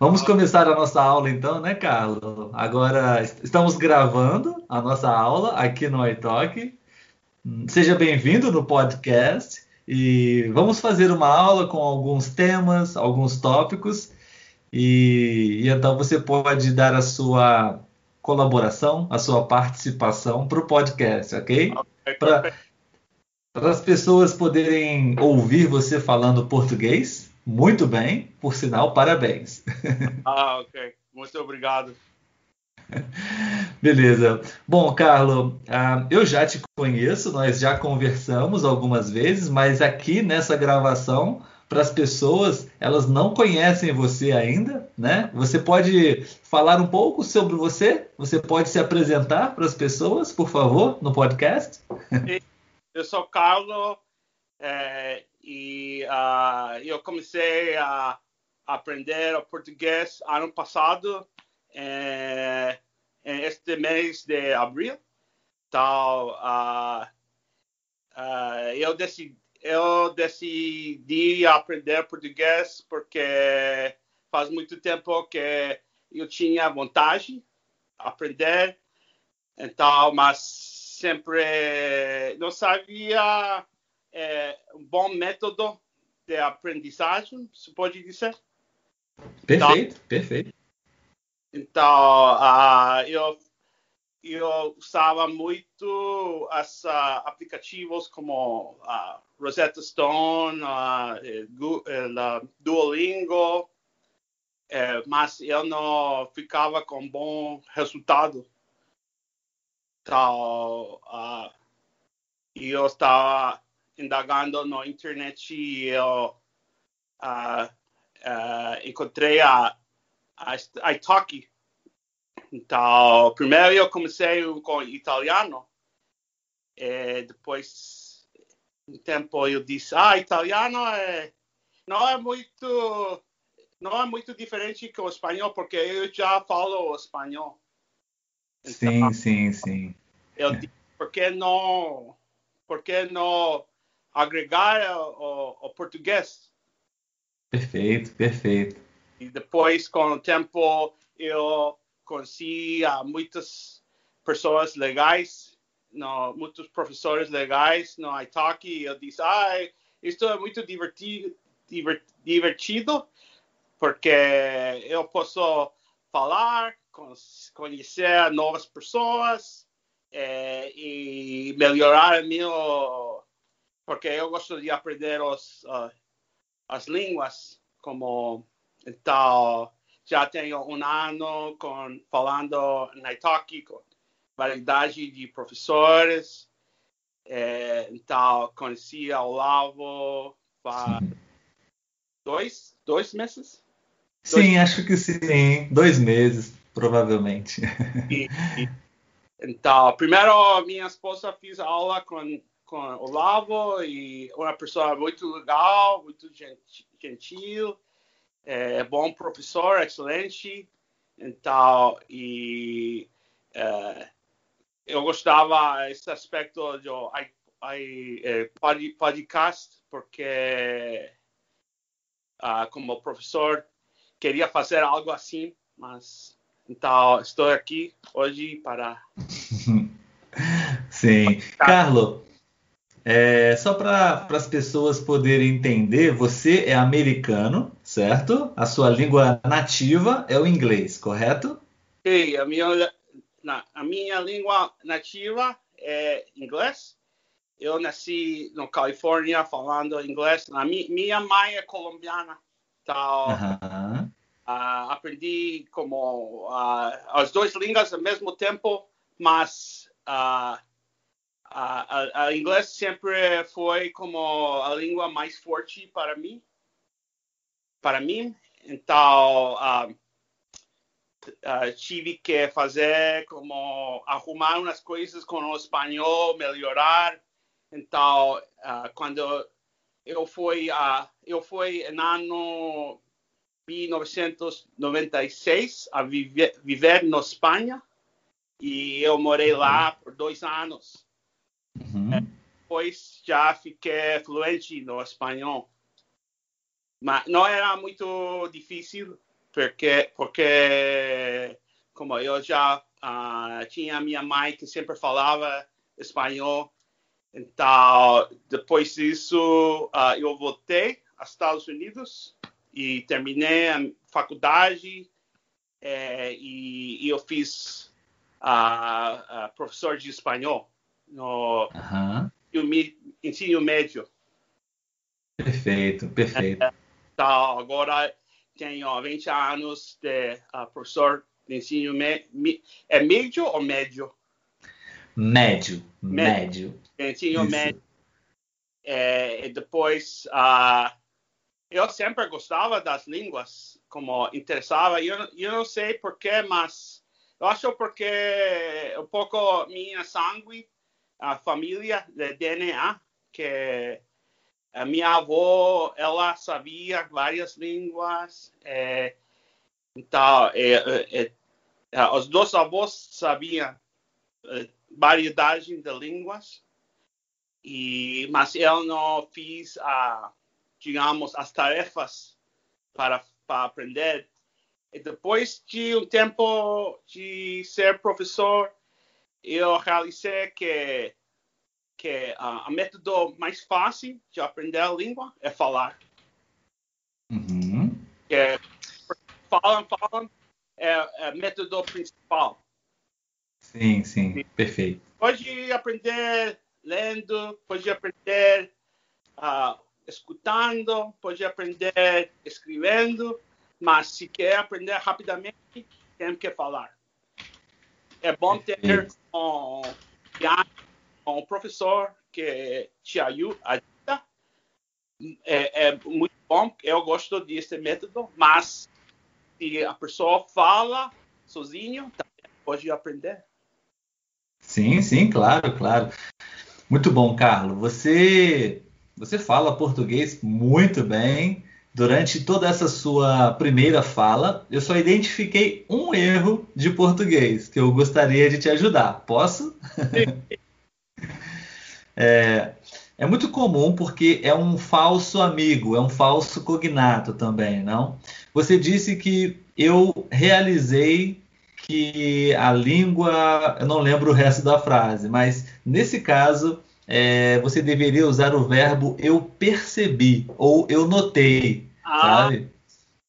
Vamos começar a nossa aula então, né, Carlos? Agora estamos gravando a nossa aula aqui no iTalk. Seja bem-vindo no podcast e vamos fazer uma aula com alguns temas, alguns tópicos e, e então você pode dar a sua colaboração, a sua participação para o podcast, ok? okay para as pessoas poderem ouvir você falando português muito bem, por sinal, parabéns. Ah, ok. Muito obrigado. Beleza. Bom, Carlos, uh, eu já te conheço, nós já conversamos algumas vezes, mas aqui nessa gravação, para as pessoas, elas não conhecem você ainda, né? Você pode falar um pouco sobre você? Você pode se apresentar para as pessoas, por favor, no podcast? Eu sou Carlos, é, e uh, eu comecei a aprender o português ano passado, é, este mês de abril. Então, uh, uh, eu, decidi, eu decidi aprender português porque faz muito tempo que eu tinha vontade de aprender, então, mas sempre não sabia é um bom método de aprendizagem, se pode dizer. Perfeito, então, perfeito. Então, uh, eu, eu usava muito os uh, aplicativos como uh, Rosetta Stone, uh, Duolingo, eh, mas eu não ficava com bom resultado. Então, eu estava indagando na internet e eu uh, uh, encontrei a, a, a Italki. Então, primeiro eu comecei com italiano, e depois, um tempo eu disse, ah, italiano é, não é muito, não é muito diferente que o espanhol, porque eu já falo espanhol. Então, sim, sim, sim. Eu disse, por que não, por que não agregar o, português. Perfeito, perfeito. E depois, com o tempo, eu conheci muitas pessoas legais, no, muitos professores legais no Italki. Eu disse, ah, isto é muito divertido, divertido, porque eu posso falar, conhecer novas pessoas eh, e melhorar meu porque eu gosto de aprender os, uh, as línguas, como então já tenho um ano com, falando na Italki com variedade de professores, é, então conheci o Olavo faz dois, dois meses? Sim, dois... acho que sim, dois meses, provavelmente. E, e, então, primeiro minha esposa fez aula com com o Lavo e uma pessoa muito legal, muito gentil, é bom professor, excelente. Então, e é, eu gostava esse aspecto do I, I, é, podcast, porque uh, como professor queria fazer algo assim, mas então estou aqui hoje para. Sim, Carlos. É, só para as pessoas poderem entender, você é americano, certo? A sua língua nativa é o inglês, correto? Sim, a minha, a minha língua nativa é inglês. Eu nasci na Califórnia falando inglês. A mi, minha mãe é colombiana. Então, uh, uh, aprendi como uh, as duas línguas ao mesmo tempo, mas uh, a, a, inglês sempre foi como a língua mais forte para mim. Para mim, então uh, uh, tive que fazer como arrumar umas coisas com o espanhol, melhorar. Então, uh, quando eu fui, eu fui no ano 1996 a viver, viver na Espanha e eu morei lá por dois anos. Uhum. É, depois já fiquei fluente no espanhol. Mas não era muito difícil porque, porque como eu já uh, tinha minha mãe que sempre falava espanhol, então depois disso uh, eu voltei aos Estados Unidos e terminei a faculdade é, e, e, eu fiz uh, professor de espanhol no uhum. ensino médio. Perfeito, perfeito. Então, agora tenho 20 anos de uh, professor de ensino médio. É médio ou médio? Médio, médio. Ensino Isso. médio. É, e depois, uh, eu sempre gostava das línguas, como interessava. Eu, eu não sei porquê, mas eu acho porque um pouco minha sangue, a família de DNA, que a minha avó, ela sabia várias línguas. É, então, é, é, é os dois avós sabiam é, variedade de línguas, e, mas eu não fiz, a, digamos, as tarefas para, para aprender. E depois de um tempo de ser professor, eu realizei que que uh, o método mais fácil de aprender a língua é falar. Uhum. É, falam, falam, é, é o método principal. Sim, sim, sim, perfeito. Pode aprender lendo, pode aprender uh, escutando, pode aprender escrevendo, mas se quer aprender rapidamente, tem que falar. É bom ter um um professor que te ajuda. É, é muito bom, eu gosto desse método, mas se a pessoa fala sozinho, pode aprender. Sim, sim, claro, claro. Muito bom, Carlos. Você, você fala português muito bem. Durante toda essa sua primeira fala, eu só identifiquei um erro de português que eu gostaria de te ajudar. Posso? É, é muito comum porque é um falso amigo, é um falso cognato também, não? Você disse que eu realizei que a língua, eu não lembro o resto da frase, mas nesse caso é, você deveria usar o verbo eu percebi ou eu notei, sabe?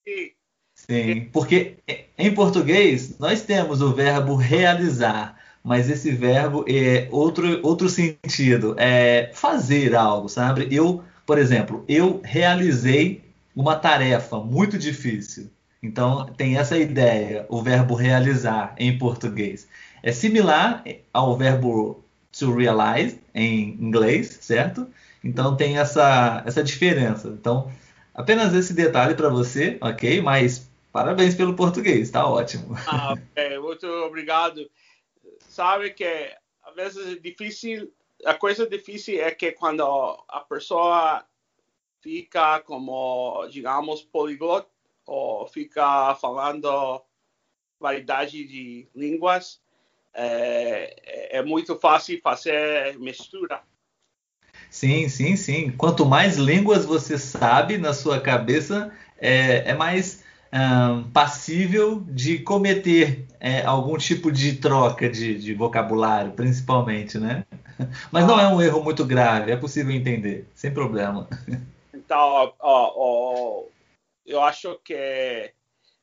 Sim. Sim, porque em português nós temos o verbo realizar mas esse verbo é outro, outro sentido, é fazer algo, sabe? Eu, por exemplo, eu realizei uma tarefa muito difícil. Então, tem essa ideia, o verbo realizar em português. É similar ao verbo to realize em inglês, certo? Então, tem essa, essa diferença. Então, apenas esse detalhe para você, ok? Mas parabéns pelo português, está ótimo. Ah. Muito obrigado sabe que às vezes é difícil, a coisa difícil é que quando a pessoa fica como, digamos, poliglot ou fica falando variedade de línguas, é, é muito fácil fazer mistura. Sim, sim, sim. Quanto mais línguas você sabe na sua cabeça, é, é mais um, passível de cometer é, algum tipo de troca de, de, vocabulário, principalmente, né? Mas não é um erro muito grave, é possível entender, sem problema. Então, ó, ó, eu acho que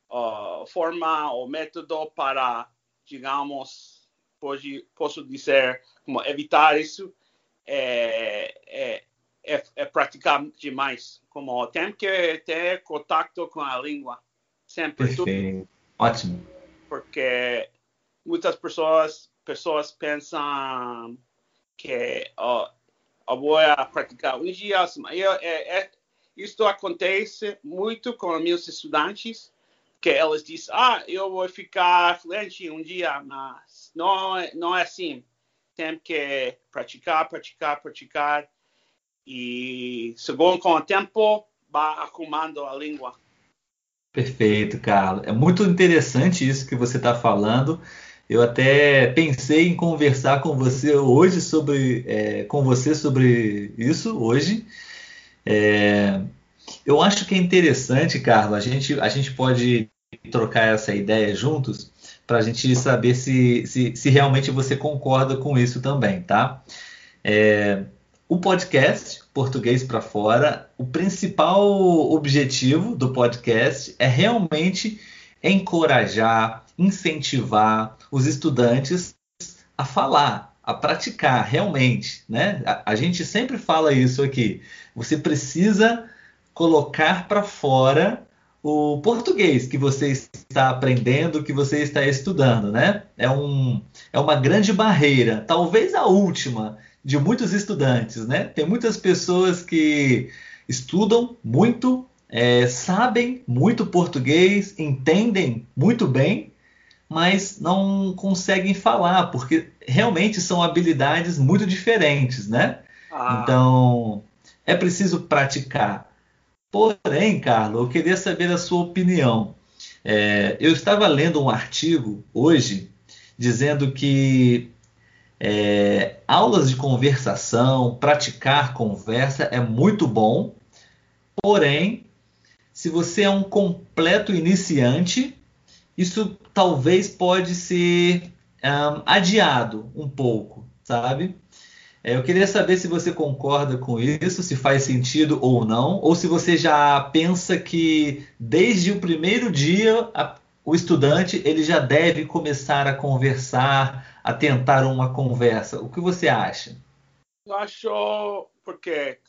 a forma, o método para, digamos, pode, posso dizer, como evitar isso, é, é, é, é praticar demais. Como tem que ter contato com a língua sempre. Perfeito. Ótimo. Porque muitas pessoas, pessoas pensam que oh, eu vou praticar um dia. Eu, é, é, isso acontece muito com meus estudantes, que eles dizem, ah, eu vou ficar fluente um dia, mas não, é, não é assim. Tem que praticar, praticar, praticar. E, segundo com o tempo, vai arrumando a língua. Perfeito, Carlos. É muito interessante isso que você está falando. Eu até pensei em conversar com você hoje sobre, é, com você sobre isso hoje. É, eu acho que é interessante, Carlos. A gente, a gente pode trocar essa ideia juntos para a gente saber se, se, se, realmente você concorda com isso também, tá? É, o podcast Português para Fora, o principal objetivo do podcast é realmente encorajar, incentivar os estudantes a falar, a praticar realmente, né? A, a gente sempre fala isso aqui. Você precisa colocar para fora o português que você está aprendendo, que você está estudando, né? É, um, é uma grande barreira, talvez a última de muitos estudantes, né? Tem muitas pessoas que estudam muito, é, sabem muito português, entendem muito bem, mas não conseguem falar, porque realmente são habilidades muito diferentes, né? Ah. Então, é preciso praticar. Porém, Carlos, eu queria saber a sua opinião. É, eu estava lendo um artigo hoje dizendo que é, aulas de conversação, praticar conversa é muito bom, porém, se você é um completo iniciante, isso talvez pode ser um, adiado um pouco, sabe? É, eu queria saber se você concorda com isso, se faz sentido ou não, ou se você já pensa que desde o primeiro dia a, o estudante ele já deve começar a conversar, a tentar uma conversa. O que você acha? Eu acho porque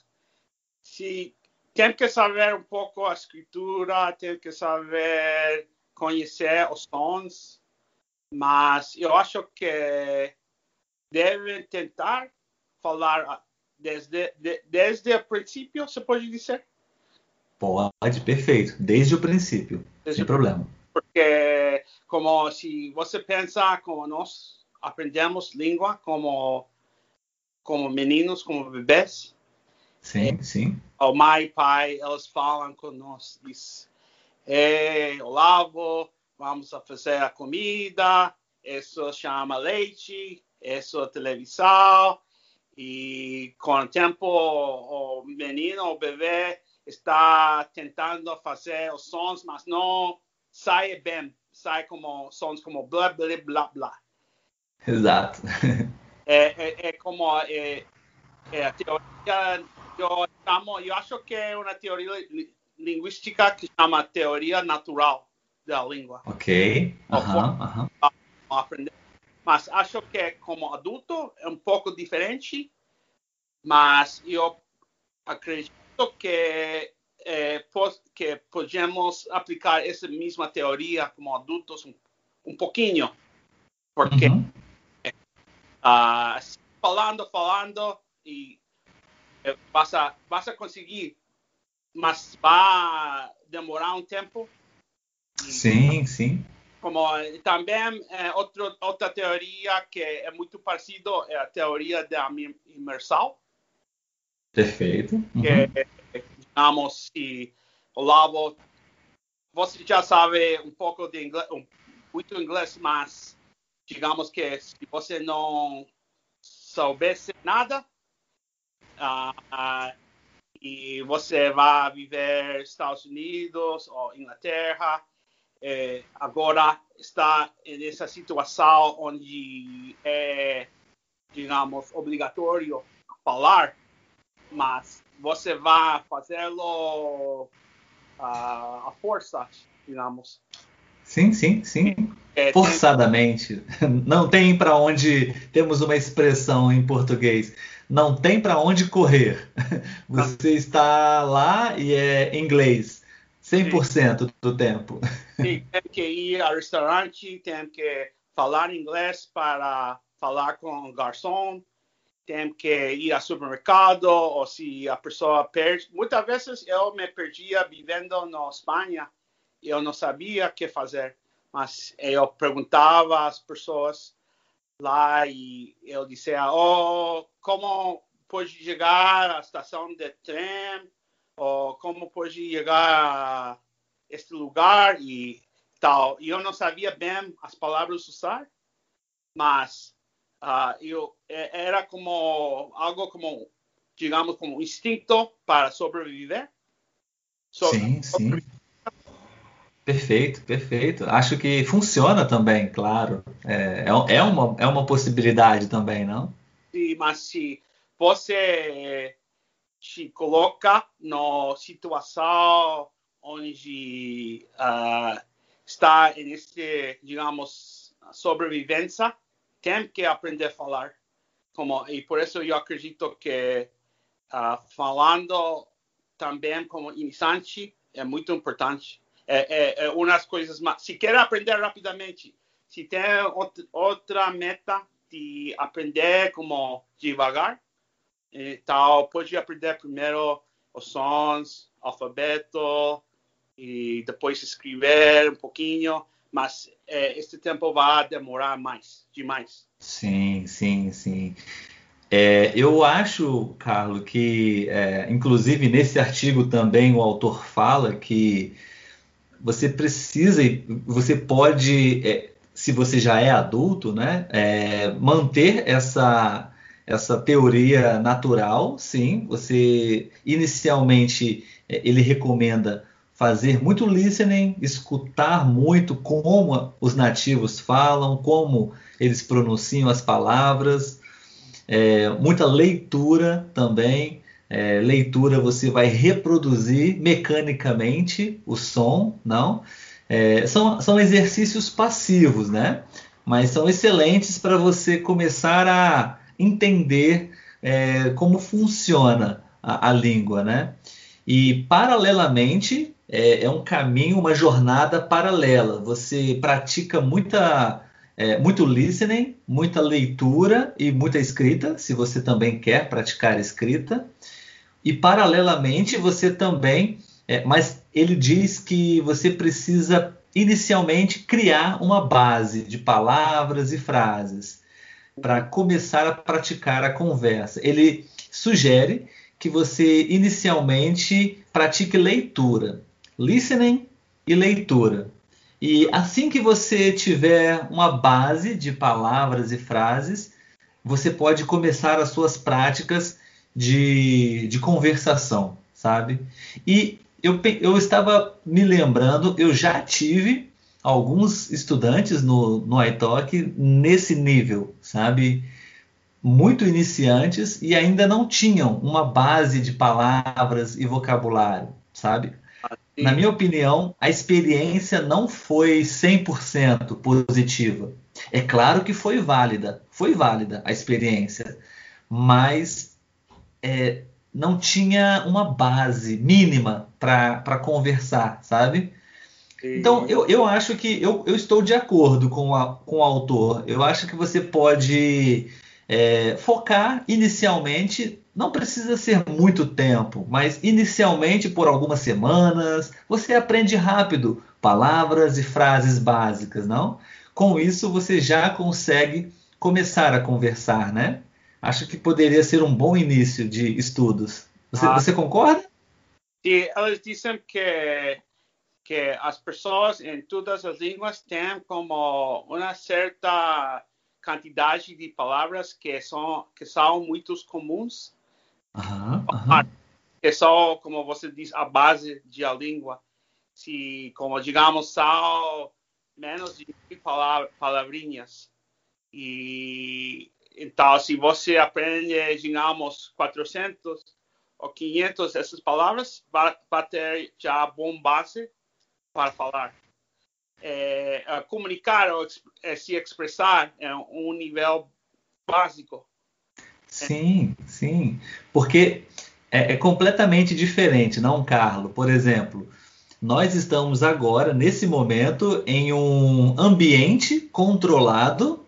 se tem que saber um pouco a escritura, tem que saber conhecer os sons, mas eu acho que devem tentar falar desde, de, desde o princípio, você pode dizer? Pode, perfeito. Desde o princípio, desde sem problema. Porque, como se você pensa como nós aprendemos língua como, como meninos, como bebês. Sim, sim. O mãe pai, eles falam conosco, diz, Ei, Olavo, vamos a fazer a comida, isso chama leite, isso é televisão, e com o tempo o menino, o bebê está tentando fazer os sons, mas não sai bem, sai como sons como blá blá blá blá. Exato. É, é, é como é, é a teoria, eu, chamo, eu acho que é uma teoria linguística que chama teoria natural da língua. Ok. Uhum, uhum. Aprender mas acho que como adulto é um pouco diferente, mas eu acredito que, é, que podemos aplicar essa mesma teoria como adultos um, um pouquinho, porque uhum. uh, falando, falando e é, vas a, vas a conseguir, mas vai demorar um tempo. Sim, sim como também é, outro, outra teoria que é muito parecida é a teoria da imersão. Perfeito. Uhum. Que, digamos, se o Lavo, você já sabe um pouco de inglês, muito inglês, mas digamos que se você não soubesse nada, uh, uh, e você vai viver nos Estados Unidos ou Inglaterra, é, agora está nessa situação onde é, digamos, obrigatório falar, mas você vai fazê-lo uh, à força, digamos. Sim, sim, sim. É, Forçadamente. Tem... Não tem para onde. Temos uma expressão em português. Não tem para onde correr. Você está lá e é inglês. 100% Sim. do tempo. Sim, tem que ir ao restaurante, tem que falar inglês para falar com o garçom, tem que ir ao supermercado, ou se a pessoa perde. Muitas vezes eu me perdia vivendo na Espanha, eu não sabia o que fazer, mas eu perguntava às pessoas lá e eu dizia, oh, como pode chegar à estação de trem? Como pode chegar a este lugar e tal. Eu não sabia bem as palavras usar, mas uh, eu é, era como algo como digamos como instinto para sobreviver. So, sim, sim. Perfeito, perfeito. Acho que funciona também, claro. É, é, é uma, é uma possibilidade também, não? Sim, mas se você se coloca na situação onde uh, está nesse, digamos, sobrevivência, tem que aprender a falar. Como, e por isso eu acredito que uh, falando também como iniciante é muito importante é, é, é umas coisas mais. Se quer aprender rapidamente, se tem outra meta de aprender como devagar, então pode aprender primeiro os sons, alfabeto, e depois escrever um pouquinho, mas é, esse tempo vai demorar mais, demais. Sim, sim, sim. É, eu acho, Carlos, que é, inclusive nesse artigo também o autor fala que você precisa e você pode, é, se você já é adulto, né, manter essa essa teoria natural, sim. Você inicialmente é, ele recomenda fazer muito listening, escutar muito como os nativos falam, como eles pronunciam as palavras, é, muita leitura também é, leitura você vai reproduzir mecanicamente o som, não? É, são, são exercícios passivos, né? Mas são excelentes para você começar a entender é, como funciona a, a, língua, né? E paralelamente é, é, um caminho, uma jornada paralela. Você pratica muita é, muito listening, muita leitura e muita escrita, se você também quer praticar escrita. E paralelamente você também, é, mas ele diz que você precisa inicialmente criar uma base de palavras e frases para começar a praticar a conversa. Ele sugere que você inicialmente pratique leitura, listening e leitura. E assim que você tiver uma base de palavras e frases, você pode começar as suas práticas de, de conversação, sabe? E eu, eu estava me lembrando, eu já tive alguns estudantes no, no iTalk nesse nível, sabe? Muito iniciantes e ainda não tinham uma base de palavras e vocabulário, sabe? Na minha opinião, a experiência não foi 100% positiva. É claro que foi válida, foi válida a experiência, mas é, não tinha uma base mínima para conversar, sabe? Então, eu, eu acho que eu, eu estou de acordo com, a, com o autor. Eu acho que você pode é, focar inicialmente, não precisa ser muito tempo, mas inicialmente por algumas semanas, você aprende rápido palavras e frases básicas, não? Com isso, você já consegue começar a conversar, né? acho que poderia ser um bom início de estudos. Você, ah, você concorda? Sim, elas dizem que, que as pessoas em todas as línguas têm como uma certa quantidade de palavras que são, que são muito comuns. Uhum, uhum. Que são, como você diz, a base da língua. Se, como digamos, são menos de mil palavrinhas. E então, se você aprende, digamos, 400 ou 500 essas palavras, vai, vai ter já bom base para falar. É, comunicar ou é, se expressar é um nível básico. Sim, sim. Porque é, é completamente diferente, não, Carlos? Por exemplo, nós estamos agora, nesse momento, em um ambiente controlado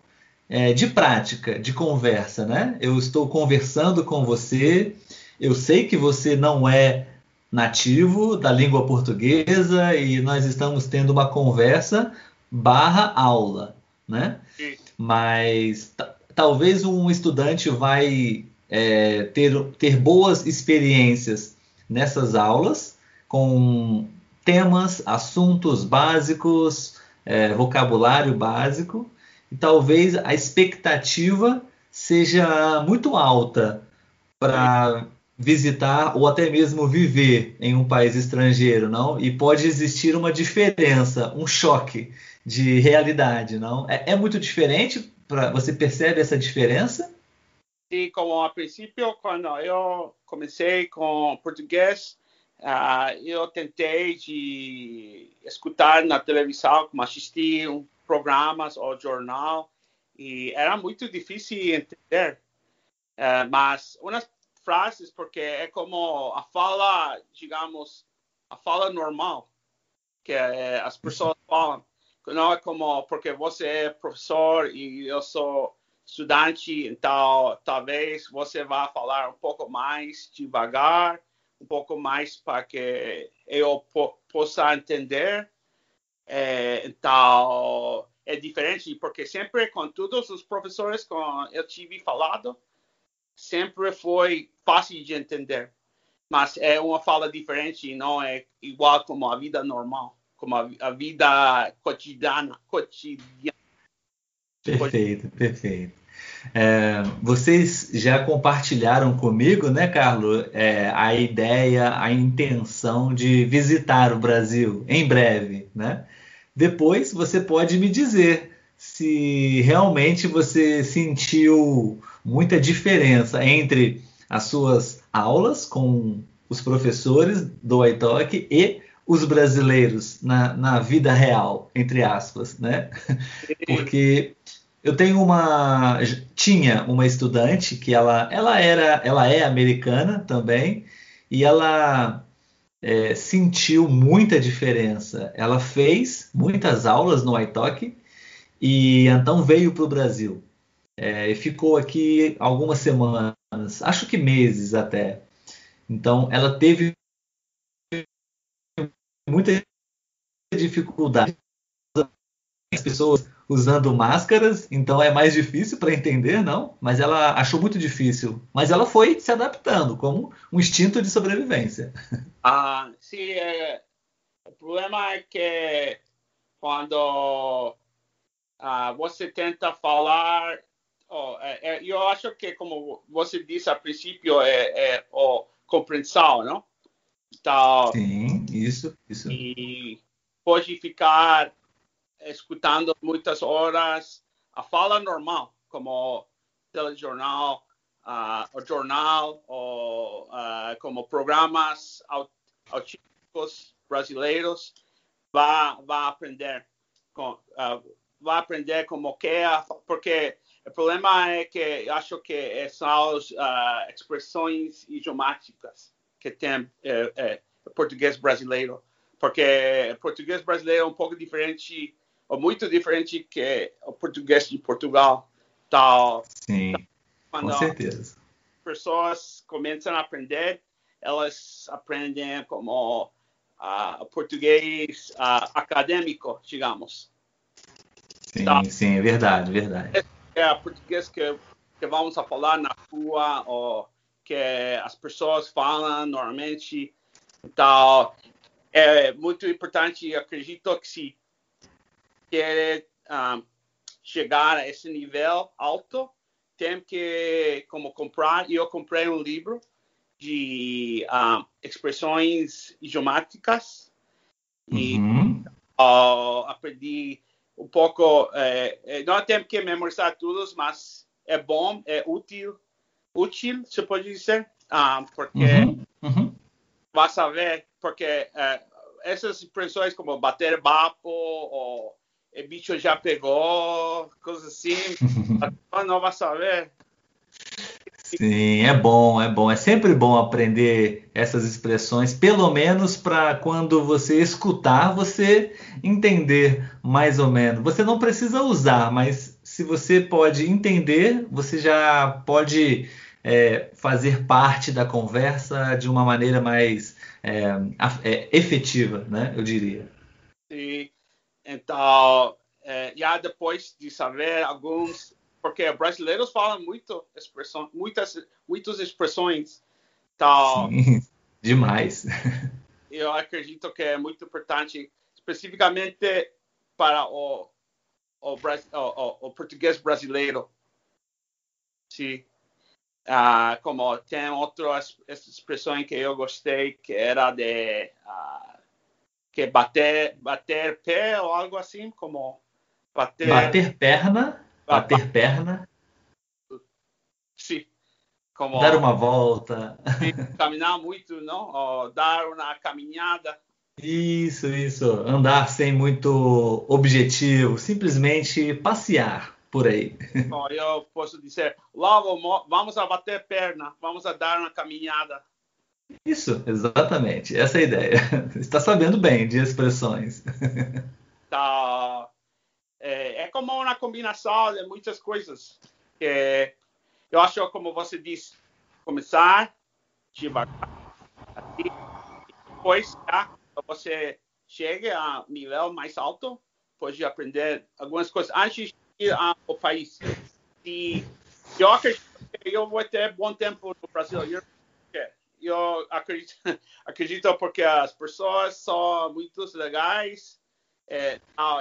é, de prática, de conversa, né? Eu estou conversando com você, eu sei que você não é nativo da língua portuguesa e nós estamos tendo uma conversa barra aula, né? Sim. Mas talvez um estudante vai é, ter, ter boas experiências nessas aulas com temas, assuntos básicos, é, vocabulário básico, e talvez a expectativa seja muito alta para visitar ou até mesmo viver em um país estrangeiro, não? E pode existir uma diferença, um choque de realidade, não? É, é muito diferente para você percebe essa diferença? Sim, como a princípio quando eu comecei com português, uh, eu tentei de escutar na televisão, como assistir programas ou jornal e era muito difícil entender. Uh, mas umas frases porque é como a fala, digamos, a fala normal que é, as pessoas falam. Não é como porque você é professor e eu sou estudante, então talvez você vá falar um pouco mais devagar, um pouco mais para que eu po possa entender. É, então é diferente porque sempre com todos os professores que eu tive falado sempre foi fácil de entender. Mas é uma fala diferente, não é igual como a vida normal, como a, a vida cotidiana, cotidiana. Perfeito, perfeito. É, vocês já compartilharam comigo, né, Carlos, é, a ideia, a intenção de visitar o Brasil em breve, né? Depois você pode me dizer se realmente você sentiu muita diferença entre as suas aulas com os professores do iTalk e os brasileiros na, na vida real, entre aspas, né? Porque eu tenho uma tinha uma estudante que ela ela era ela é americana também e ela é, sentiu muita diferença. Ela fez muitas aulas no iTalk e então veio para o Brasil. É, ficou aqui algumas semanas, acho que meses até. Então, ela teve muita dificuldade. As pessoas usando máscaras, então é mais difícil para entender, não? Mas ela achou muito difícil. Mas ela foi se adaptando como um instinto de sobrevivência. Ah, sim. É, o problema é que quando ah, você tenta falar oh, é, é, eu acho que, como você disse a princípio, é, é oh, compreensão, não? Então, Sim, isso, isso. E pode ficar escutando muitas horas a fala normal, como telejornal, uh, o jornal, ou uh, como programas autísticos brasileiros, vai, vai aprender com, uh, vai aprender como que é, porque o problema é que eu acho que são as uh, expressões idiomáticas que tem é, é, o português brasileiro, porque o português brasileiro é um pouco diferente, ou muito diferente que o português de Portugal. Tal. Sim, com certeza. pessoas começam a aprender, elas aprendem como uh, português uh, acadêmico, digamos. Sim, tá? sim, é verdade, verdade é português que, que vamos a falar na rua ou que as pessoas falam normalmente. Então, é muito importante, acredito que se quer um, ah, chegar a esse nível alto, tem que como comprar. Eu comprei um livro de um, ah, expressões idiomáticas e uhum. uh, aprendi um pouco, é, é, não tem que memorizar todos, mas é bom, é útil, útil, se pode dizer, ah, porque uhum, uhum. vai saber, porque é, essas expressões como bater papo ou o bicho já pegou, coisas assim, não vai saber. Sim, é bom, é bom. É sempre bom aprender essas expressões, pelo menos para quando você escutar, você entender mais ou menos. Você não precisa usar, mas se você pode entender, você já pode é, fazer parte da conversa de uma maneira mais é, é, efetiva, né? Eu diria. Sim. Então, é, já depois de saber alguns porque brasileiros falam muito expressão, muitas, muitas expressões. Então, Sim, demais. Eu acredito que é muito importante, especificamente para o, o, o, o português brasileiro. Sim. Uh, como tem outra expressão que eu gostei, que era de uh, que bater, bater pé ou algo assim, como bater, bater perna, bater perna. Sim. Como, dar uma volta. Caminhar muito, não? Ou dar uma caminhada. Isso, isso. Andar sem muito objetivo, simplesmente passear por aí. Bom, eu posso dizer, lá vamos a bater perna, vamos a dar uma caminhada. Isso, exatamente. Essa é a ideia. Está sabendo bem de expressões. Tá. É, é como uma combinação de muitas coisas. Que eu acho, como você disse, começar devagar. E depois, já, você chega a nível mais alto, pode aprender algumas coisas antes de ir ao país. E eu acredito que eu vou ter bom tempo no Brasil. Eu, eu acredito, acredito porque as pessoas são muito legais.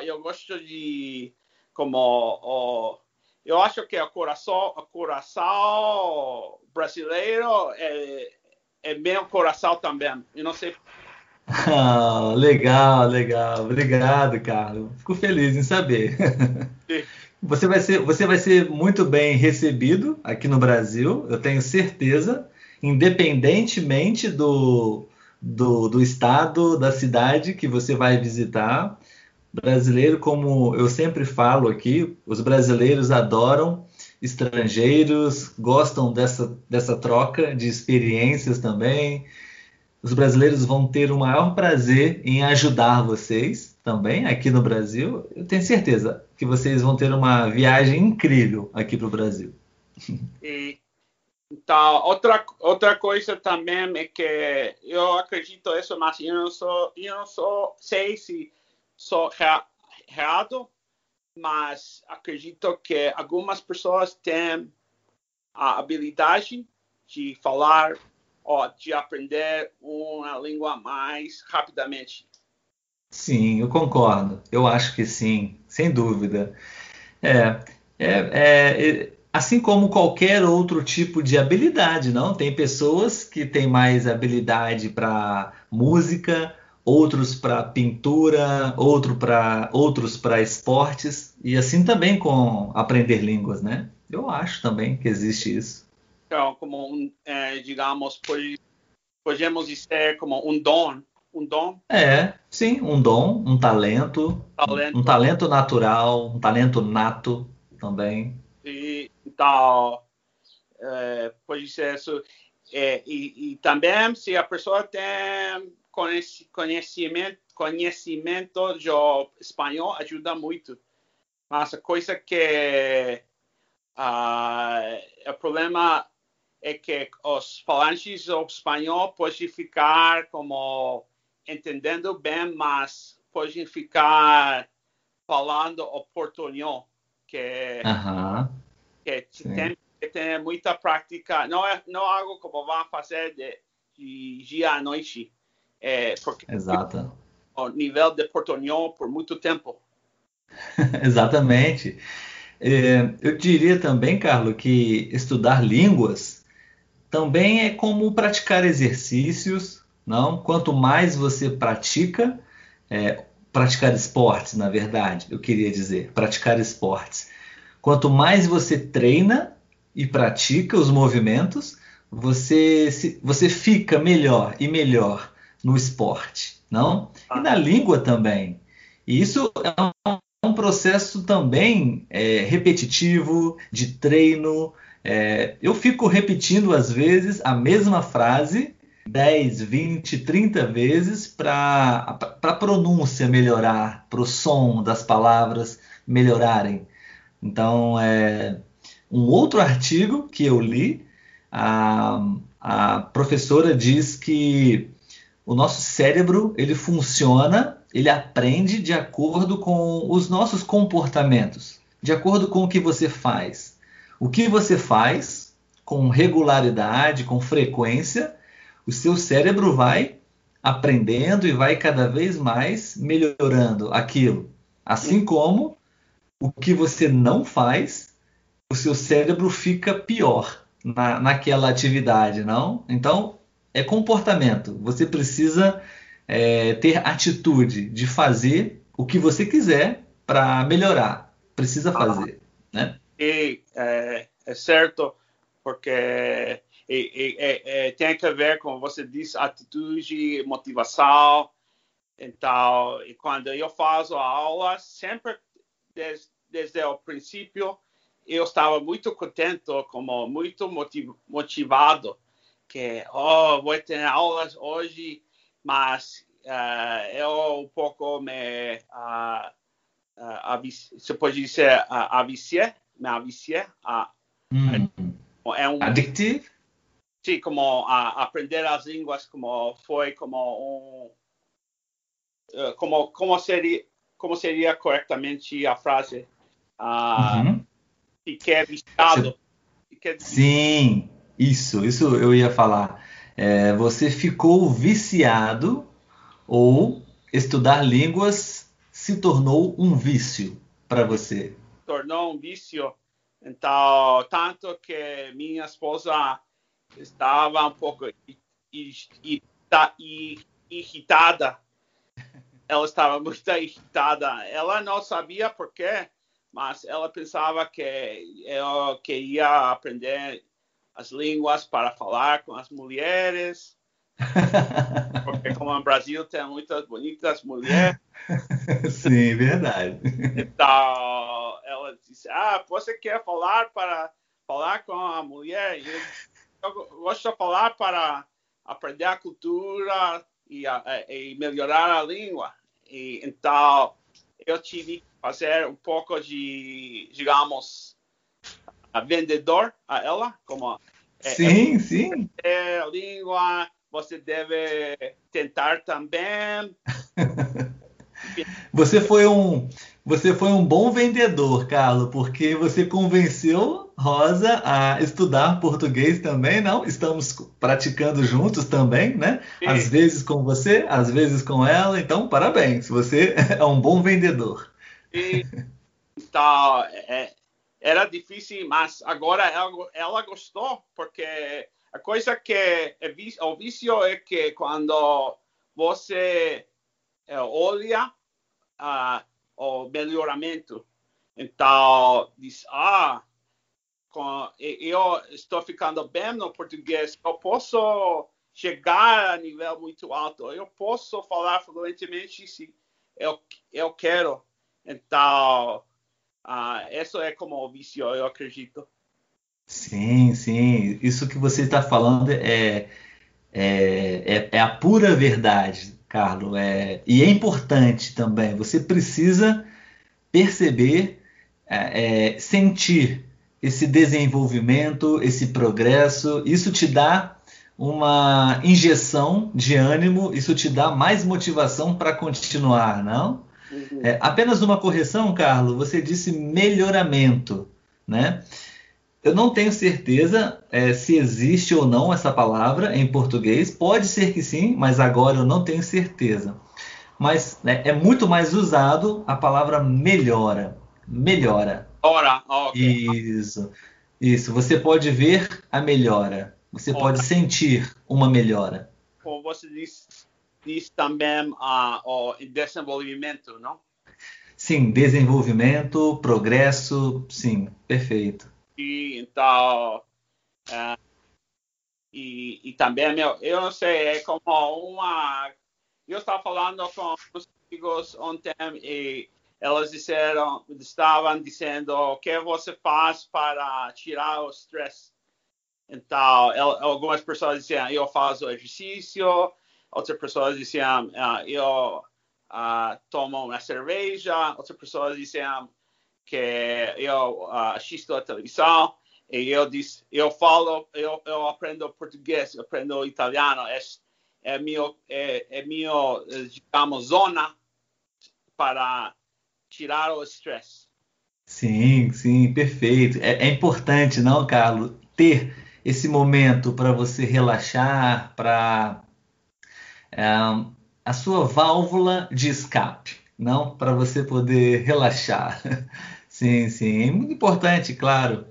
Eu gosto de como o, eu acho que o coração, o coração brasileiro é, é meu coração também. Eu não sei ah, legal, legal. Obrigado, Carlos. Fico feliz em saber. Você vai, ser, você vai ser muito bem recebido aqui no Brasil, eu tenho certeza, independentemente do, do, do estado, da cidade que você vai visitar. Brasileiro, como eu sempre falo aqui, os brasileiros adoram estrangeiros, gostam dessa, dessa troca de experiências também os brasileiros vão ter o maior prazer em ajudar vocês também aqui no Brasil. Eu tenho certeza que vocês vão ter uma viagem incrível aqui para o Brasil. E, então, outra, outra coisa também é que eu acredito isso, mas eu não sou, eu não sou, sei se sou errado, mas acredito que algumas pessoas têm a habilidade de falar ó, de aprender uma língua mais rapidamente. Sim, eu concordo. Eu acho que sim, sem dúvida. É, é, é, assim como qualquer outro tipo de habilidade, não? Tem pessoas que têm mais habilidade para música, outros para pintura, outro pra, outros para esportes e assim também com aprender línguas, né? Eu acho também que existe isso. Então, como um, é, digamos, podemos dizer como um dom, um dom. É, sim, um dom, um talento, talento. um talento natural, um talento nato também. E, então, é, pode ser isso. É, e, e, também, se a pessoa tem conhecimento, conhecimento de espanhol, ajuda muito. Mas a coisa que uh, o problema é que os falantes do espanhol podem ficar como entendendo bem, mas podem ficar falando o portunhol, que, que tem que ter muita prática. Não é, não é algo como vão fazer de, de dia à noite. É, porque Exato. o nível de portunhol por muito tempo. Exatamente. É, eu diria também, Carlos, que estudar línguas também é como praticar exercícios, não? Quanto mais você pratica, é, praticar esportes, na verdade, eu queria dizer, praticar esportes. Quanto mais você treina e pratica os movimentos, você, se, você fica melhor e melhor no esporte, não? E na língua também. E isso é um processo também é, repetitivo, de treino, é, eu fico repetindo, às vezes, a mesma frase 10, 20, 30 vezes para a pronúncia melhorar, para o som das palavras melhorarem. Então, é, um outro artigo que eu li, a, a professora diz que o nosso cérebro ele funciona, ele aprende de acordo com os nossos comportamentos, de acordo com o que você faz. O que você faz com regularidade, com frequência, o seu cérebro vai aprendendo e vai cada vez mais melhorando aquilo. Assim como o que você não faz, o seu cérebro fica pior. na, naquela atividade, não? Então, é comportamento. Você precisa é, ter atitude de fazer o que você quiser para melhorar. Precisa fazer, ah, né? E é, é certo, porque e, e, e, tem a ver com você disse atitude, motivação. Então, e quando eu faço a aula, sempre desde, desde o princípio eu estava muito contente, como muito motivado, que oh, vou ter aulas hoje, mas uh, eu um pouco me uh, uh, você pode dizer uh, aviciei, me aviciei a hum. é um addictive sim como aprender as línguas como foi como um como como seria como seria corretamente a frase uhum fiquei viciado. Sim, isso, isso eu ia falar. É, você ficou viciado ou estudar línguas se tornou um vício para você? Tornou um vício. Então, tanto que minha esposa estava um pouco irritada. Ela estava muito irritada. Ela não sabia por quê mas ela pensava que eu queria aprender as línguas para falar com as mulheres. Porque como no Brasil tem muitas bonitas mulheres. Sim, verdade. Então, ela disse, ah, você quer falar para falar com a mulher? Eu, eu gosto de falar para aprender a cultura e, e melhorar a língua. E, então, eu tive que fazer um pouco de, digamos, a vendedor a ela, como é, sim, é, sim. É, língua, você deve tentar também. você foi um você foi um bom vendedor, Carlos, porque você convenceu Rosa a estudar português também, não? Estamos praticando juntos também, né? Sim. Às vezes com você, às vezes com ela, então parabéns, você é um bom vendedor. E, então, é, era difícil, mas agora ela, ela, gostou, porque a coisa que é, o vício é que quando você é, olha uh, o melhoramento, então diz, ah, com, eu estou ficando bem no português, eu posso chegar a nível muito alto, eu posso falar fluentemente se eu, eu quero. Então, uh, isso é como o vício, eu acredito. Sim, sim. Isso que você está falando é, é, é, é, a pura verdade, Carlos. É, e é importante também. Você precisa perceber, é, é sentir esse desenvolvimento, esse progresso. Isso te dá uma injeção de ânimo, isso te dá mais motivação para continuar, não? Uhum. É, apenas uma correção, Carlos, você disse melhoramento, né? Eu não tenho certeza é, se existe ou não essa palavra em português. Pode ser que sim, mas agora eu não tenho certeza. Mas né, é muito mais usado a palavra melhora. Melhora. Ora, okay. Isso. Isso. Você pode ver a melhora. Você Ora. pode sentir uma melhora. Como você disse, diz também o desenvolvimento, não? Sim, desenvolvimento, progresso, sim, perfeito. E, então, uh, e, e também, meu, eu não sei, é como uma... Eu estava falando com os amigos ontem e elas disseram, estavam dizendo o que você faz para tirar o estresse. Então, algumas pessoas diziam, eu faço exercício, outras pessoas diziam, uh, eu uh, tomo uma cerveja, outras pessoas diziam que eu assisto a televisão, e eu disse, eu falo, eu, eu aprendo português, eu aprendo italiano, é, é meu, é, é meu, digamos, zona para tirar o estresse. Sim, sim, perfeito. É, é importante, não, Carlos, ter esse momento para você relaxar, para a sua válvula de escape, não para você poder relaxar. sim, sim, é muito importante, claro.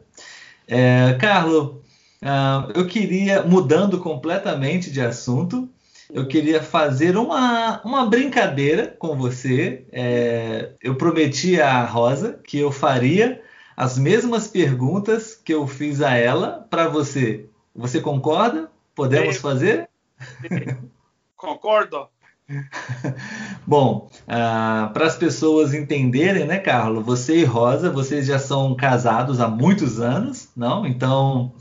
É, Carlos, Uh, eu queria, mudando completamente de assunto, eu queria fazer uma, uma brincadeira com você. É, eu prometi à Rosa que eu faria as mesmas perguntas que eu fiz a ela para você. Você concorda? Podemos Sim. fazer? Sim. Concordo. Bom, uh, para as pessoas entenderem, né, Carlos? Você e Rosa, vocês já são casados há muitos anos, não? Então,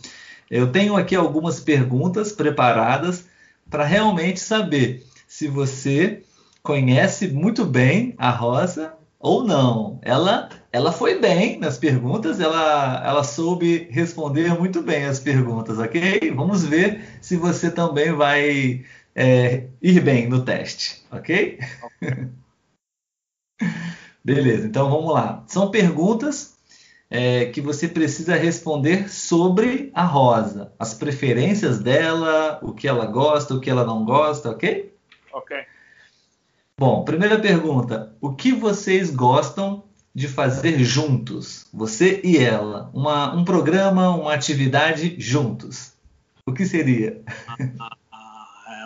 eu tenho aqui algumas perguntas preparadas para realmente saber se você conhece muito bem a Rosa ou não. Ela, ela foi bem nas perguntas, ela, ela soube responder muito bem as perguntas, ok? Vamos ver se você também vai é, ir bem no teste, ok? Beleza, então vamos lá. São perguntas é, que você precisa responder sobre a Rosa, as preferências dela, o que ela gosta, o que ela não gosta, ok? Ok. Bom, primeira pergunta: o que vocês gostam de fazer juntos, você e ela? Uma, um programa, uma atividade juntos. O que seria?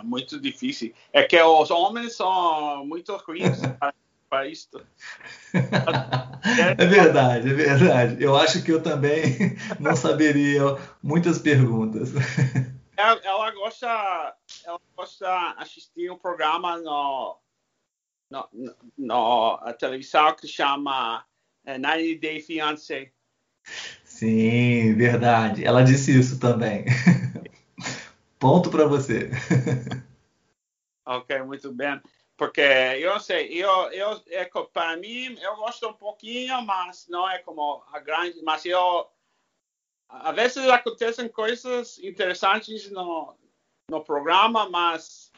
É muito difícil. É que os homens são muito ruins para isto. É verdade, é verdade. Eu acho que eu também não saberia muitas perguntas. Ela, ela gosta, ela gosta assistir um programa no, no, no, no televisão que chama 90 eh, Day Fiancé. Sim, verdade. Ela disse isso também. Ponto para você. Ok, muito bem porque eu sei, eu, eu é, para mim eu gosto um pouquinho, mas não é como a grande, mas eu às vezes acontecem coisas interessantes no, no programa, mas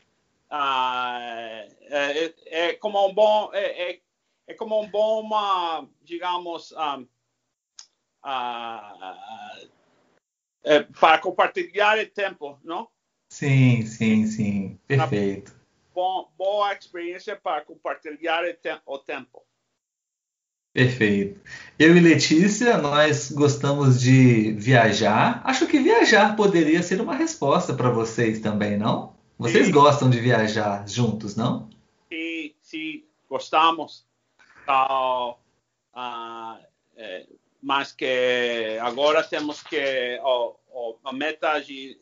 uh, é, é, como um bom é, é, é como um bom digamos um, uh, é, para compartilhar o tempo, não? Sim, sim, sim, perfeito bom, boa experiência para compartilhar o tempo. Perfeito. Eu e Letícia, nós gostamos de viajar. Acho que viajar poderia ser uma resposta para vocês também, não? Vocês sim. gostam de viajar juntos, não? Sim, sim, gostamos. Uh, uh, é, mas que agora temos que oh, oh, a meta de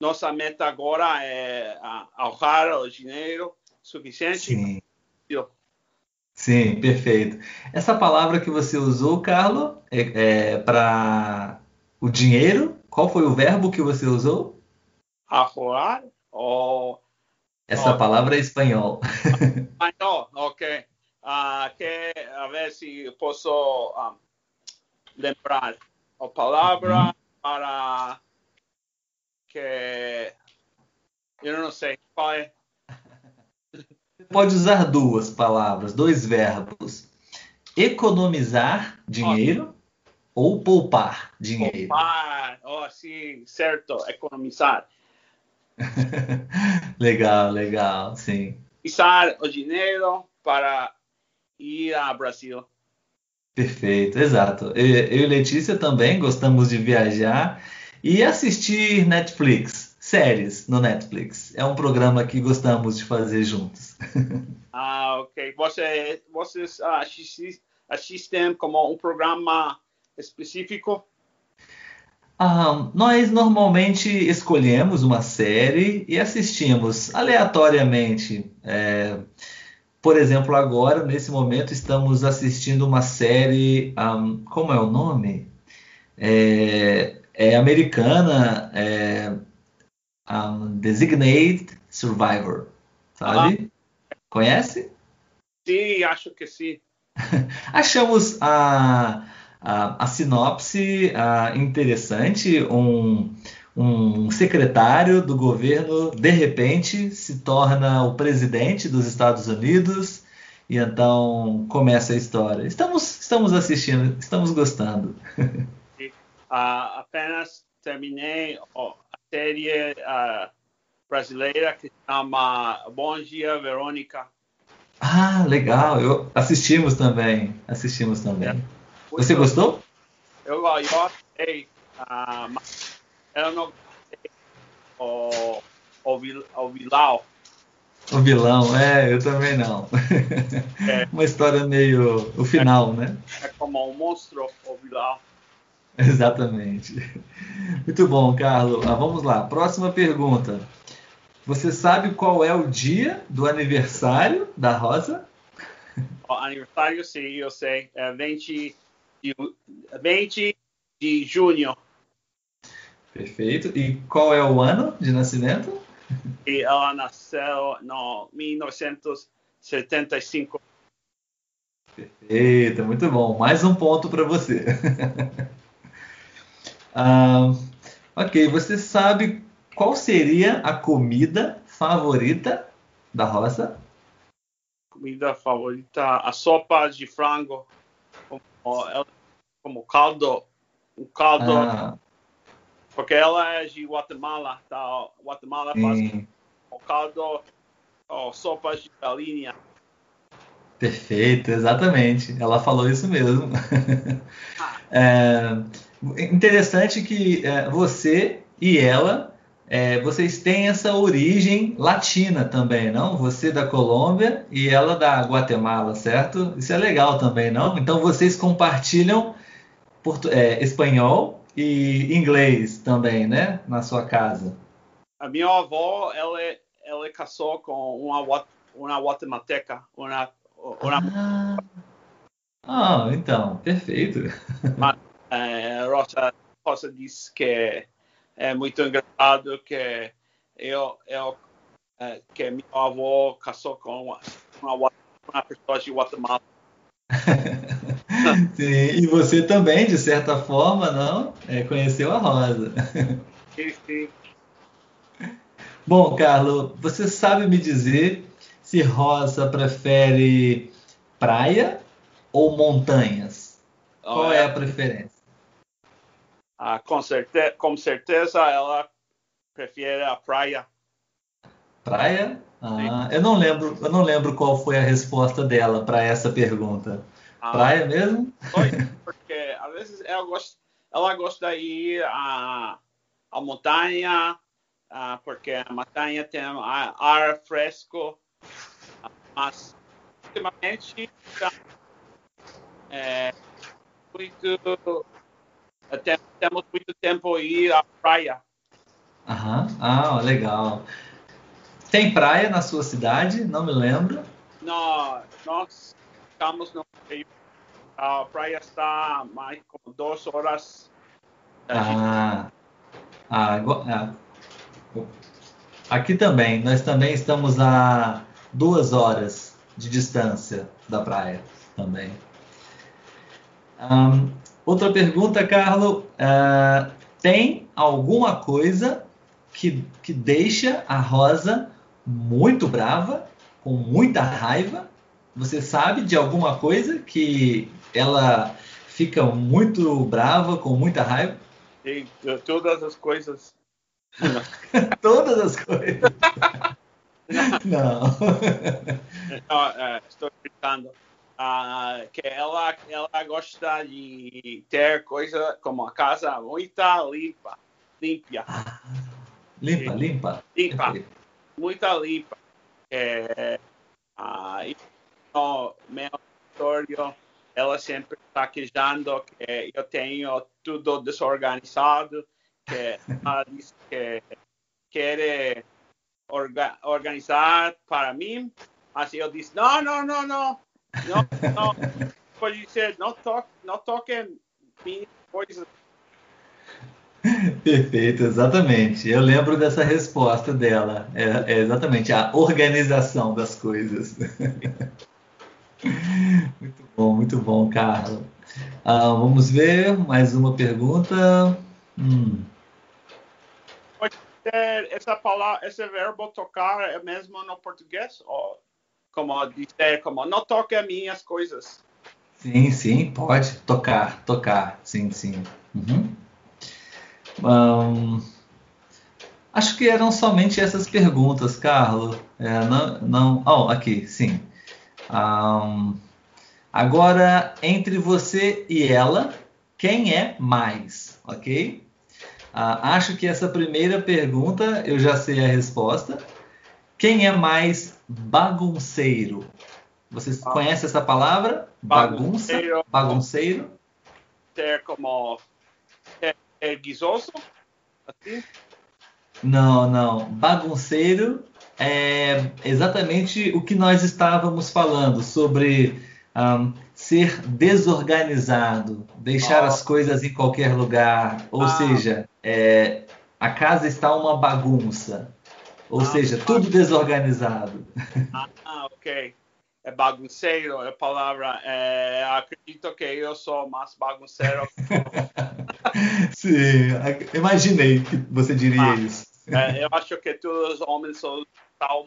nossa meta agora é ahorrar o dinheiro suficiente. Sim. Sim, perfeito. Essa palavra que você usou, Carlos, é, é para o dinheiro. Qual foi o verbo que você usou? Ahorrar ou essa palavra é espanhol. Espanhol, ok. Que, a ver se posso uh, lembrar a palavra uhum. para que eu não sei qual é. Pode usar duas palavras, dois verbos: economizar dinheiro ou poupar dinheiro. Poupar, oh, sim, certo, economizar. legal, legal, sim. Usar o dinheiro para ir ao Brasil. Perfeito, exato. Eu, eu e Letícia também gostamos de viajar e assistir Netflix, séries no Netflix. É um programa que gostamos de fazer juntos. Ah, ok. Você, vocês assistem, assistem como um programa específico? Ah, nós normalmente escolhemos uma série e assistimos aleatoriamente. É, por exemplo, agora, nesse momento, estamos assistindo uma série. Um, como é o nome? É, é americana, é um, Designated Survivor, sabe? Ah. Conhece? Sim, acho que sim. Achamos a, a, a sinopse a, interessante, um, um secretário do governo de repente se torna o presidente dos Estados Unidos e então começa a história. Estamos, estamos assistindo, estamos gostando. Uh, apenas terminei a série uh, brasileira que chama Bom Dia Verônica. Ah, legal. Eu assistimos também. Assistimos também. É. Você gostou? Eu, gostei. Uh, eu não o, o, vil, o vilão. O vilão, é, eu também não. É. Uma história meio. o final, é, né? É como um monstro, o vilão. Exatamente. Muito bom, Carlos. Ah, vamos lá. Próxima pergunta. Você sabe qual é o dia do aniversário da Rosa? O aniversário, sim, eu sei. É 20 de, 20 de junho. Perfeito. E qual é o ano de nascimento? E ela nasceu em 1975. Perfeito, muito bom. Mais um ponto para você. ah, ok, você sabe qual seria a comida favorita da Rosa? Comida favorita, a sopa de frango, como, como caldo, um caldo ah. Porque ela é de Guatemala, tá? Guatemala faz Sim. o caldo, ó, sopas de galinha. Perfeito, exatamente. Ela falou isso mesmo. É, interessante que é, você e ela, é, vocês têm essa origem latina também, não? Você da Colômbia e ela da Guatemala, certo? Isso é legal também, não? Então vocês compartilham portu- é, espanhol e inglês também, né? Na sua casa. A minha avó, ela, ela casou com uma, uma guatemalteca, uma, uma... Ah. ah, então, perfeito. É, Rosa, Rosa disse que é muito engraçado que eu, eu é, que minha avó casou com uma, uma, uma pessoa de Guatemala. Sim, e você também, de certa forma, não? É, conheceu a Rosa. Sim, sim. Bom, Carlos, você sabe me dizer se Rosa prefere praia ou montanhas? Oh, Qual é. é a preferência? Ah, com, certeza, com certeza ela prefere a praia. Praia? Ah, eu não lembro, eu não lembro qual foi a resposta dela para essa pergunta. Ah, Praia mesmo? Foi, porque às vezes ela gosta, ela gosta de ir à, à montanha, ah, porque a montanha tem ar fresco, mas ultimamente é, muito, temos muito tempo ir à praia. Aham, ah, legal. Tem praia na sua cidade? Não me lembro. Não, nós estamos no meio. A praia está mais como duas horas. Ah, ah, ah, aqui também. Nós também estamos a duas horas de distância da praia também. Um, outra pergunta, Carlos. Uh, tem alguma coisa que, que deixa a Rosa muito brava, com muita raiva. Você sabe de alguma coisa que ela fica muito brava, com muita raiva? Sim, todas as coisas. todas as coisas. Não. Não é, estou brincando. Ah, que ela, ela gosta de ter coisa como a casa muito limpa. Limpa. Ah, limpa, limpa. Limpa muita limpa. É, no meu escritório, ela sempre está queixando que eu tenho tudo desorganizado, que ela diz que quer orga, organizar para mim, mas eu disse, não, não, não, não, não, não, pode ser, não toque, não toque minhas coisas Perfeito, exatamente. Eu lembro dessa resposta dela. É, é exatamente a organização das coisas. muito bom, muito bom, Carlos. Ah, vamos ver mais uma pergunta. Hum. Pode ser essa palavra, esse verbo tocar é mesmo no português? Ou como dizer, como não toque as minhas coisas? Sim, sim, pode tocar, tocar, sim, sim. Uhum. Um, acho que eram somente essas perguntas, Carlos. É, não, não, oh, aqui, sim. Um, agora, entre você e ela, quem é mais, ok? Ah, acho que essa primeira pergunta eu já sei a resposta. Quem é mais bagunceiro? Vocês ah. conhecem essa palavra? Bagunça? Bagunceiro. bagunceiro? Ter como é, é guisoso? Assim? Não, não. Bagunceiro é exatamente o que nós estávamos falando sobre um, ser desorganizado, deixar ah. as coisas em qualquer lugar, ou ah. seja, é, a casa está uma bagunça, ou ah, seja, tudo desorganizado. Ah, ok. É bagunceiro, é a palavra. É, acredito que eu sou mais bagunceiro. Sim, imaginei que você diria ah, isso. É, eu acho que todos os homens são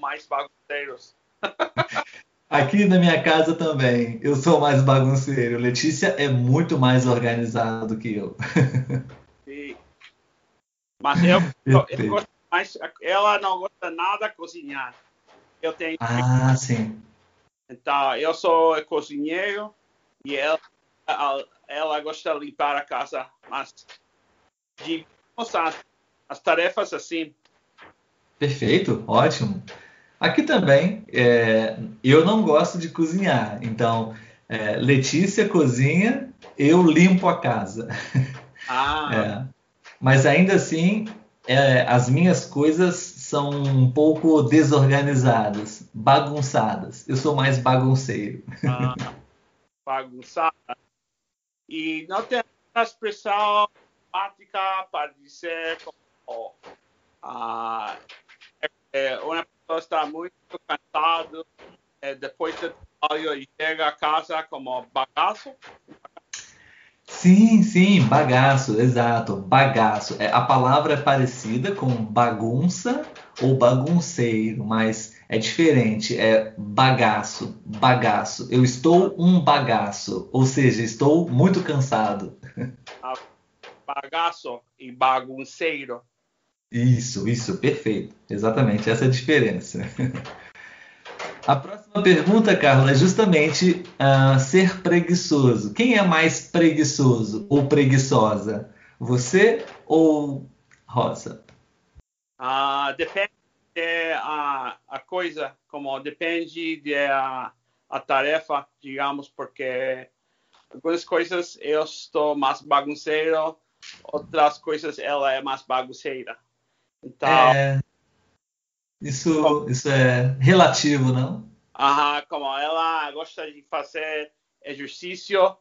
mais bagunceiros. Aqui na minha casa também, eu sou mais bagunceiro. Letícia é muito mais organizada do que eu. Sim. Mas eu, eu gosto mais, ela não gosta nada de cozinhar. Eu tenho. Ah, sim. Então, eu sou cozinheiro e ela, ela gosta de limpar a casa, mas de as tarefas assim. Perfeito, ótimo. Aqui também, é, eu não gosto de cozinhar, então é, Letícia cozinha, eu limpo a casa. Ah. É, mas ainda assim, é, as minhas coisas são um pouco desorganizadas, bagunçadas. Eu sou mais bagunceiro. Ah, bagunçada. E não tem a expressão prática para dizer como ah, é, uma pessoa está muito cansado é, depois do trabalho chega a casa como bagaço. Sim, sim, bagaço, exato, bagaço. É, a palavra é parecida com bagunça ou bagunceiro, mas é diferente. É bagaço, bagaço. Eu estou um bagaço, ou seja, estou muito cansado. Bagaço e bagunceiro. Isso, isso, perfeito. Exatamente, essa é a diferença. A próxima pergunta, Carla, é justamente uh, ser preguiçoso. Quem é mais preguiçoso ou preguiçosa? Você ou Rosa? Uh, depende a, a coisa, como depende da a tarefa, digamos, porque algumas coisas eu estou mais bagunceiro, outras coisas ela é mais bagunceira. Então, é, isso, isso é relativo, não? Aham, como ela gosta de fazer exercício,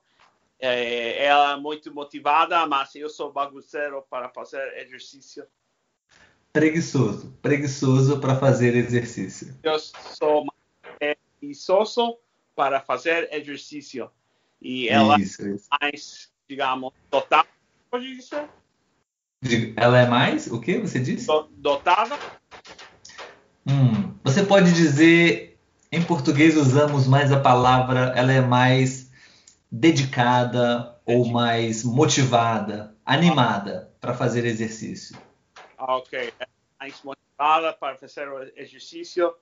é, ela é muito motivada, mas eu sou bagunceiro para fazer exercício. Preguiçoso, preguiçoso para fazer exercício. Eu sou preguiçoso para fazer exercício. E ela isso, isso. é mais, digamos, dotada, pode dizer? Ela é mais, o que você disse? Dotada. Hum, você pode dizer, em português usamos mais a palavra, ela é mais dedicada ou mais motivada, animada para fazer exercício. Ah, ok. É mais motivada para fazer exercício.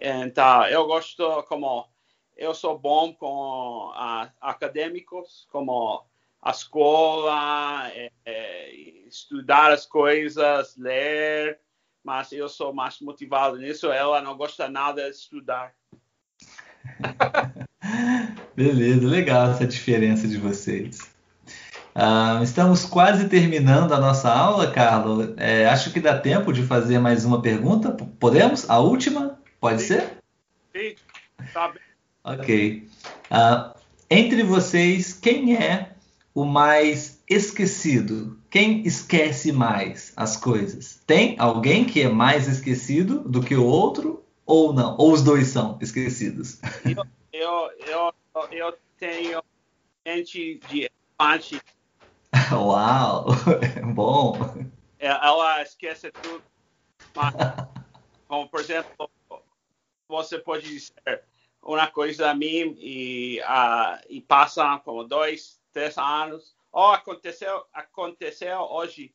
Então, eu gosto como eu sou bom com acadêmicos, como a escola, é, é, estudar as coisas, ler, mas eu sou mais motivado nisso. Ela não gosta nada de estudar. Beleza, legal essa diferença de vocês. Uh, estamos quase terminando a nossa aula, Carlos. É, acho que dá tempo de fazer mais uma pergunta. Podemos? A última? Pode Sim. ser? Sim, tá bem. Ok. Uh, entre vocês, quem é o mais esquecido? Quem esquece mais as coisas? Tem alguém que é mais esquecido do que o outro ou não? Ou os dois são esquecidos? Eu, eu, eu, eu tenho mente de elefante. Uau! Bom! É, ela esquece tudo. Mas, como, por exemplo, você pode dizer uma coisa a mim e, uh, e passa como dois, três anos. Oh, aconteceu, aconteceu hoje.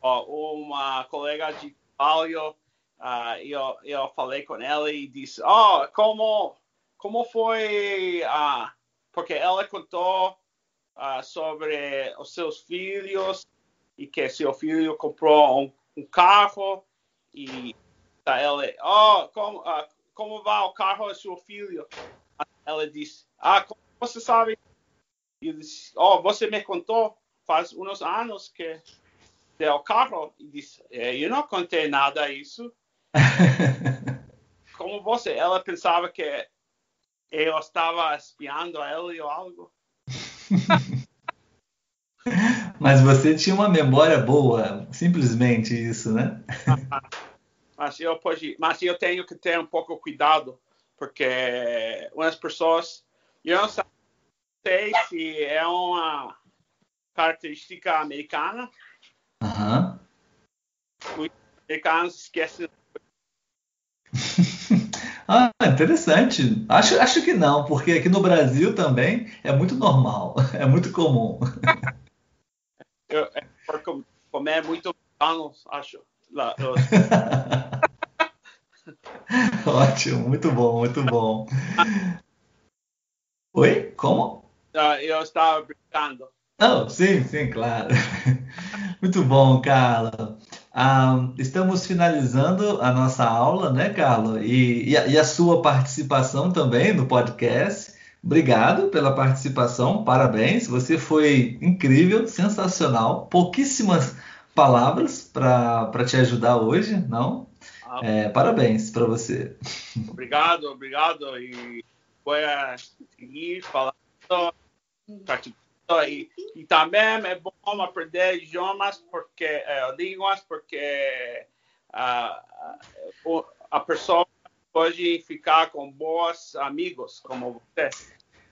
Oh, uma colega de trabalho, uh, eu, eu falei com ela e disse, oh, como, como foi, uh, porque ela contou uh, sobre os seus filhos e que seu filho comprou um, um carro e tá, ela, oh, como, uh, como vai o carro do seu filho? Ela disse, ah, como você sabe? E disse, oh, você me contou faz uns anos que é o carro. E disse, é, eu não contei nada isso. como você? Ela pensava que eu estava espiando ela ou algo. Mas você tinha uma memória boa, simplesmente isso, né? mas, eu pode, mas eu tenho que ter um pouco cuidado, porque umas pessoas, eu não sei se é uma característica americana. Uhum. Os americanos esquecem. Ah, interessante. Acho, acho que não, porque aqui no Brasil também é muito normal, é muito comum. eu, é, por comer muito anos, acho. Lá. Ótimo, muito bom, muito bom. Oi? Como? Uh, eu estava brincando. Oh, sim, sim, claro. Muito bom, Carla. Ah, estamos finalizando a nossa aula, né, Carla? E, e, a, e, a, sua participação também no podcast. Obrigado pela participação, parabéns. Você foi incrível, sensacional. Pouquíssimas palavras para te ajudar hoje, não? Ah, é, parabéns para você. Obrigado, obrigado. E vou seguir falando, e, e, também é bom aprender idiomas, porque, é, línguas, porque a, a pessoa pode ficar com bons amigos, como você.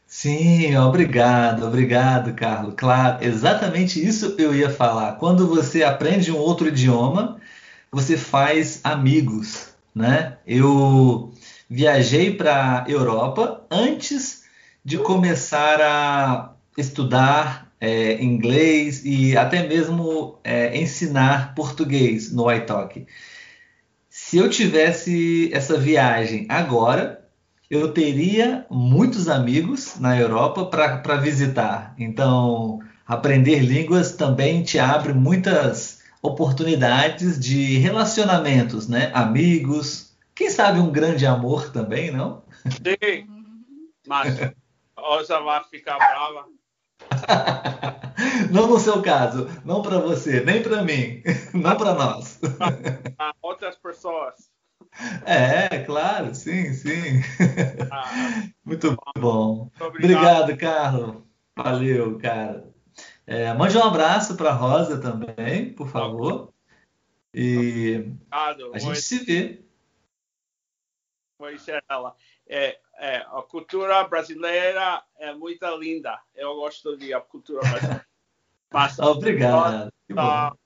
Sim, obrigado, obrigado, Carlos. Claro, exatamente isso eu ia falar. Quando você aprende um outro idioma, você faz amigos, né? Eu viajei para Europa antes de começar a estudar é, inglês e até mesmo é, ensinar português no iTalk. Se eu tivesse essa viagem agora, eu teria muitos amigos na Europa para visitar. Então, aprender línguas também te abre muitas oportunidades de relacionamentos, né? Amigos, quem sabe um grande amor também, não? Sim, mas Rosa vai ficar brava não no seu caso, não para você, nem para mim, não para nós. Para outras pessoas. É, claro, sim, sim. Ah, Muito bom. Obrigado. obrigado, Carlos. Valeu, cara. É, mande um abraço para Rosa também, por favor. E a gente se vê. Vou encerrar ela. É, é, a cultura brasileira é muito linda. Eu gosto de a cultura brasileira. Obrigado.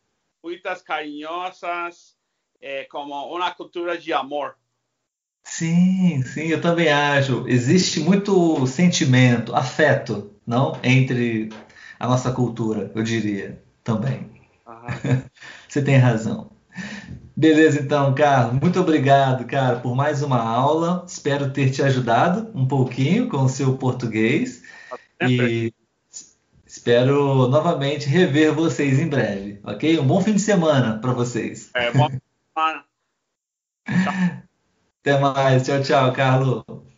Muitas carinhosas, é, como uma cultura de amor. Sim, sim, eu também acho. Existe muito sentimento, afeto, não, entre a nossa cultura, eu diria também. Você tem razão. Beleza, então, Carlos. Muito obrigado, cara, por mais uma aula. Espero ter te ajudado um pouquinho com o seu português. E espero novamente rever vocês em breve, ok? Um bom fim de semana para vocês. É, bom fim de semana. Até mais. Tchau, tchau, Carlos.